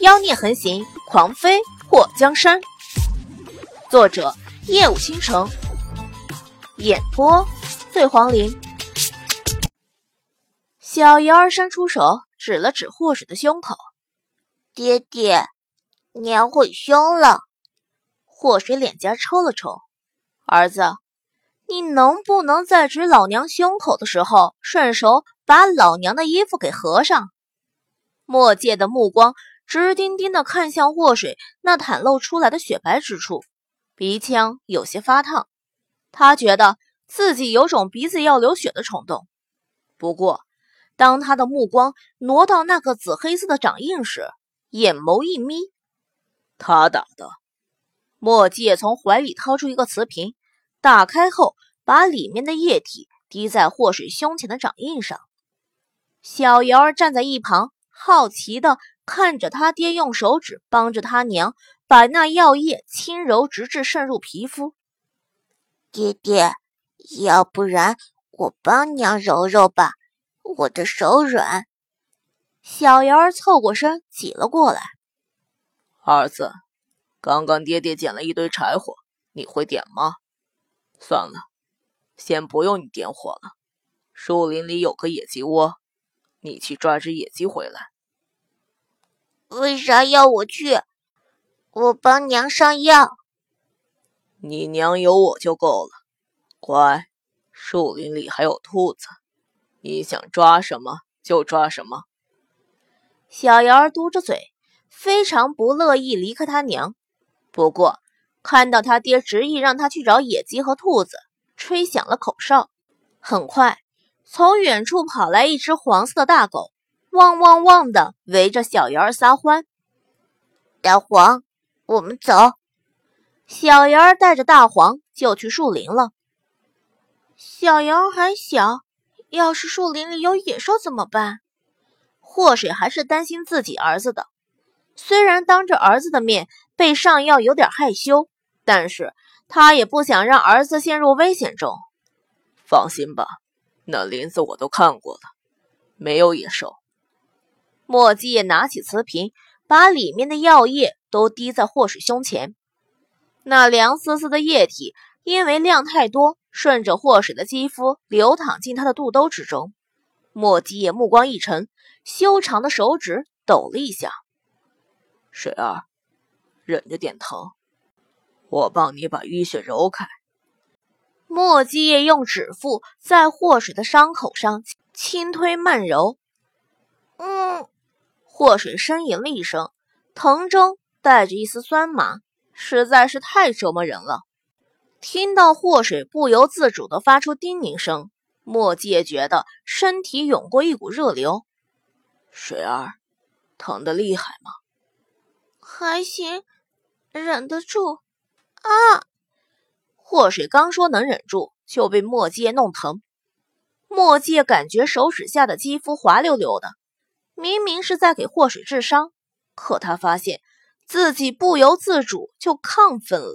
妖孽横行，狂飞破江山。作者：夜舞倾城，演播：醉黄林。小瑶儿伸出手，指了指祸水的胸口：“爹爹，娘会凶了。”祸水脸颊抽了抽：“儿子，你能不能在指老娘胸口的时候，顺手把老娘的衣服给合上？”墨界的目光直盯盯地看向祸水那袒露出来的雪白之处，鼻腔有些发烫。他觉得自己有种鼻子要流血的冲动。不过，当他的目光挪到那个紫黑色的掌印时，眼眸一眯。他打的。墨界从怀里掏出一个瓷瓶，打开后把里面的液体滴在祸水胸前的掌印上。小瑶儿站在一旁。好奇的看着他爹用手指帮着他娘把那药液轻柔，直至渗入皮肤。爹爹，要不然我帮娘揉揉吧，我的手软。小瑶儿凑过身挤了过来。儿子，刚刚爹爹捡了一堆柴火，你会点吗？算了，先不用你点火了。树林里有个野鸡窝。你去抓只野鸡回来。为啥要我去？我帮娘上药。你娘有我就够了。乖，树林里还有兔子，你想抓什么就抓什么。小瑶儿嘟着嘴，非常不乐意离开他娘。不过看到他爹执意让他去找野鸡和兔子，吹响了口哨。很快。从远处跑来一只黄色的大狗，汪汪汪的围着小羊儿撒欢。大黄，我们走。小羊儿带着大黄就去树林了。小羊儿还小，要是树林里有野兽怎么办？祸水还是担心自己儿子的。虽然当着儿子的面被上药有点害羞，但是他也不想让儿子陷入危险中。放心吧。那林子我都看过了，没有野兽。墨迹也拿起瓷瓶，把里面的药液都滴在祸水胸前。那凉丝丝的液体因为量太多，顺着祸水的肌肤流淌进他的肚兜之中。墨迹也目光一沉，修长的手指抖了一下。水儿，忍着点疼，我帮你把淤血揉开。墨迹叶用指腹在祸水的伤口上轻推慢揉，嗯，祸水呻吟了一声，疼中带着一丝酸麻，实在是太折磨人了。听到祸水不由自主地发出叮咛声，墨迹叶觉得身体涌过一股热流。水儿，疼得厉害吗？还行，忍得住。啊！祸水刚说能忍住，就被墨界弄疼。墨界感觉手指下的肌肤滑溜溜的，明明是在给祸水治伤，可他发现自己不由自主就亢奋了。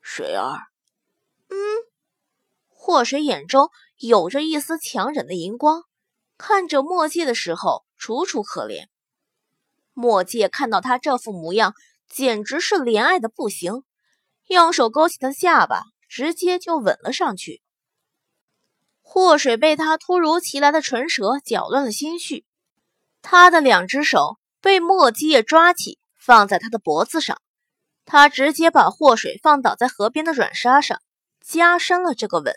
水儿，嗯，祸水眼中有着一丝强忍的荧光，看着墨界的时候楚楚可怜。墨界看到他这副模样，简直是怜爱的不行。用手勾起他下巴，直接就吻了上去。祸水被他突如其来的唇舌搅乱了心绪，他的两只手被墨迹叶抓起，放在他的脖子上。他直接把祸水放倒在河边的软沙上，加深了这个吻。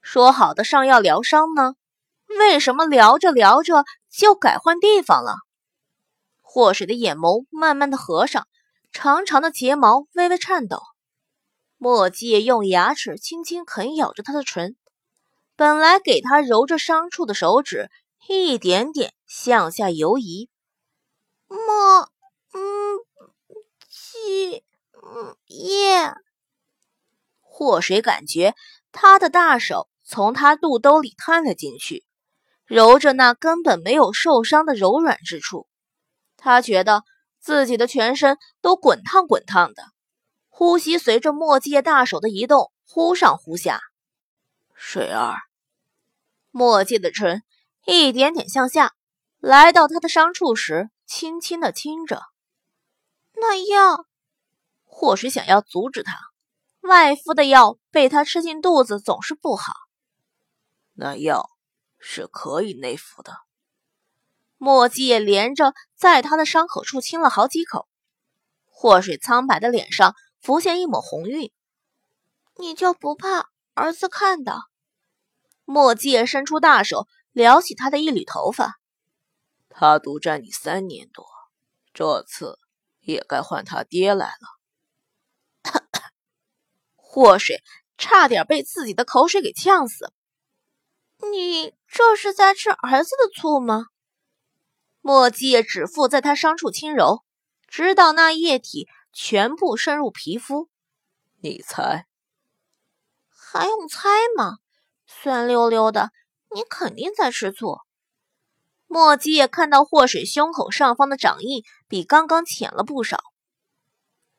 说好的上药疗伤呢？为什么聊着聊着就改换地方了？祸水的眼眸慢慢的合上。长长的睫毛微微颤抖，墨迹用牙齿轻轻啃咬着他的唇，本来给他揉着伤处的手指一点点向下游移。墨，嗯，气，嗯，叶。祸水感觉他的大手从他肚兜里探了进去，揉着那根本没有受伤的柔软之处，他觉得。自己的全身都滚烫滚烫的，呼吸随着墨迹大手的移动忽上忽下。水儿，墨迹的唇一点点向下，来到他的伤处时，轻轻的亲着。那药，祸水想要阻止他，外敷的药被他吃进肚子总是不好。那药是可以内服的。墨迹也连着在他的伤口处亲了好几口，祸水苍白的脸上浮现一抹红晕。你就不怕儿子看到？墨迹也伸出大手撩起他的一缕头发。他独占你三年多，这次也该换他爹来了。祸水差点被自己的口水给呛死。你这是在吃儿子的醋吗？墨迹指腹在他伤处轻揉，直到那液体全部渗入皮肤。你猜？还用猜吗？酸溜溜的，你肯定在吃醋。墨迹也看到祸水胸口上方的掌印比刚刚浅了不少。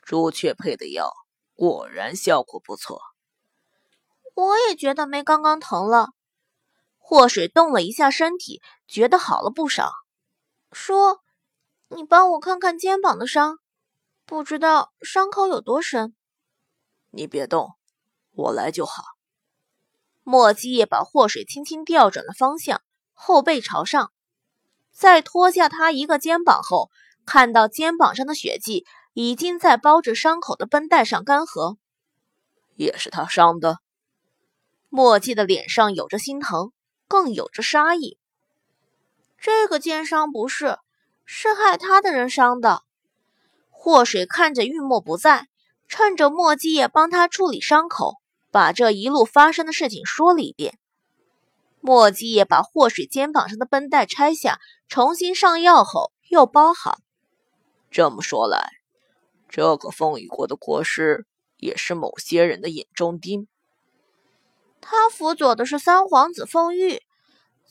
朱雀配的药果然效果不错。我也觉得没刚刚疼了。祸水动了一下身体，觉得好了不少。说：“你帮我看看肩膀的伤，不知道伤口有多深。”你别动，我来就好。墨迹也把祸水轻轻调转了方向，后背朝上，在脱下他一个肩膀后，看到肩膀上的血迹已经在包着伤口的绷带上干涸。也是他伤的。墨迹的脸上有着心疼，更有着杀意。这个肩伤不是，是害他的人伤的。祸水看着玉墨不在，趁着墨迹也帮他处理伤口，把这一路发生的事情说了一遍。墨迹也把祸水肩膀上的绷带拆下，重新上药后又包好。这么说来，这个风雨国的国师也是某些人的眼中钉。他辅佐的是三皇子凤玉。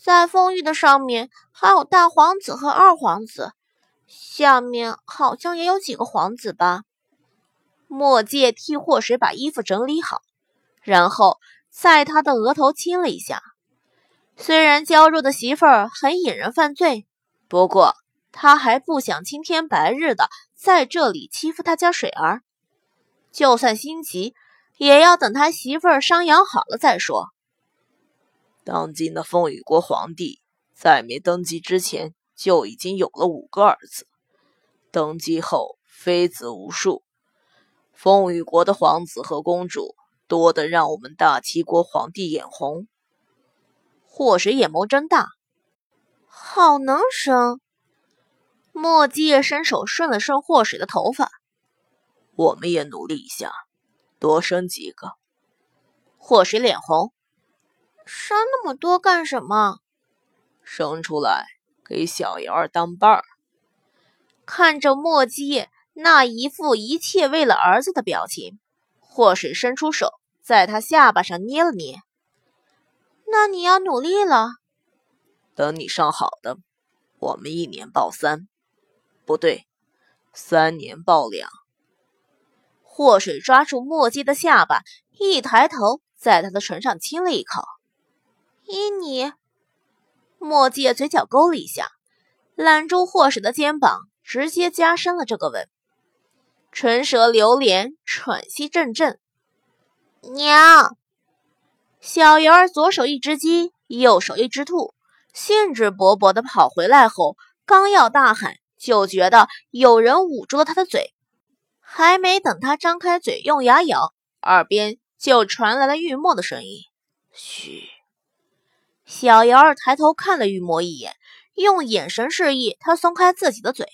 在封玉的上面还有大皇子和二皇子，下面好像也有几个皇子吧。墨界替祸水把衣服整理好，然后在他的额头亲了一下。虽然娇弱的媳妇儿很引人犯罪，不过他还不想青天白日的在这里欺负他家水儿。就算心急，也要等他媳妇儿伤养好了再说。当今的风雨国皇帝在没登基之前就已经有了五个儿子，登基后妃子无数。风雨国的皇子和公主多得让我们大齐国皇帝眼红。祸水眼眸睁大，好能生。墨迹伸手顺了顺祸水的头发，我们也努力一下，多生几个。祸水脸红。生那么多干什么？生出来给小瑶儿当伴儿。看着墨迹那一副一切为了儿子的表情，祸水伸出手在他下巴上捏了捏。那你要努力了。等你上好的，我们一年报三，不对，三年报两。祸水抓住墨迹的下巴，一抬头，在他的唇上亲了一口。依你，墨迹嘴角勾了一下，揽住祸水的肩膀，直接加深了这个吻，唇舌流连，喘息阵阵。娘，小鱼儿左手一只鸡，右手一只兔，兴致勃勃地跑回来后，刚要大喊，就觉得有人捂住了他的嘴，还没等他张开嘴用牙咬，耳边就传来了玉墨的声音：“嘘。”小瑶儿抬头看了玉墨一眼，用眼神示意他松开自己的嘴。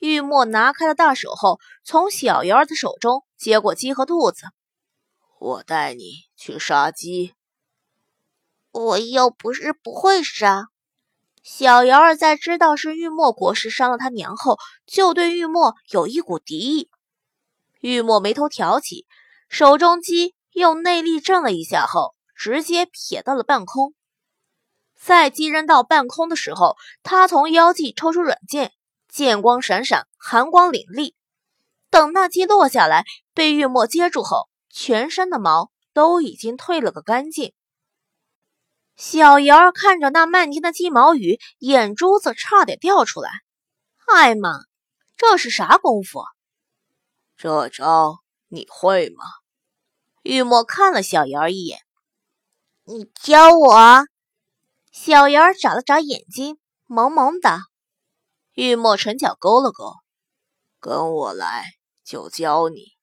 玉墨拿开了大手后，从小瑶儿的手中接过鸡和兔子：“我带你去杀鸡。”我又不是不会杀。小瑶儿在知道是玉墨国师伤了他娘后，就对玉墨有一股敌意。玉墨眉头挑起，手中鸡用内力震了一下后，直接撇到了半空。在鸡扔到半空的时候，他从腰际抽出软剑，剑光闪闪，寒光凛冽。等那鸡落下来，被玉墨接住后，全身的毛都已经褪了个干净。小瑶儿看着那漫天的鸡毛雨，眼珠子差点掉出来。艾玛，这是啥功夫？这招你会吗？玉墨看了小妍儿一眼。你教我？小妍儿眨了眨眼睛，萌萌的。玉墨唇角勾了勾，跟我来，就教你。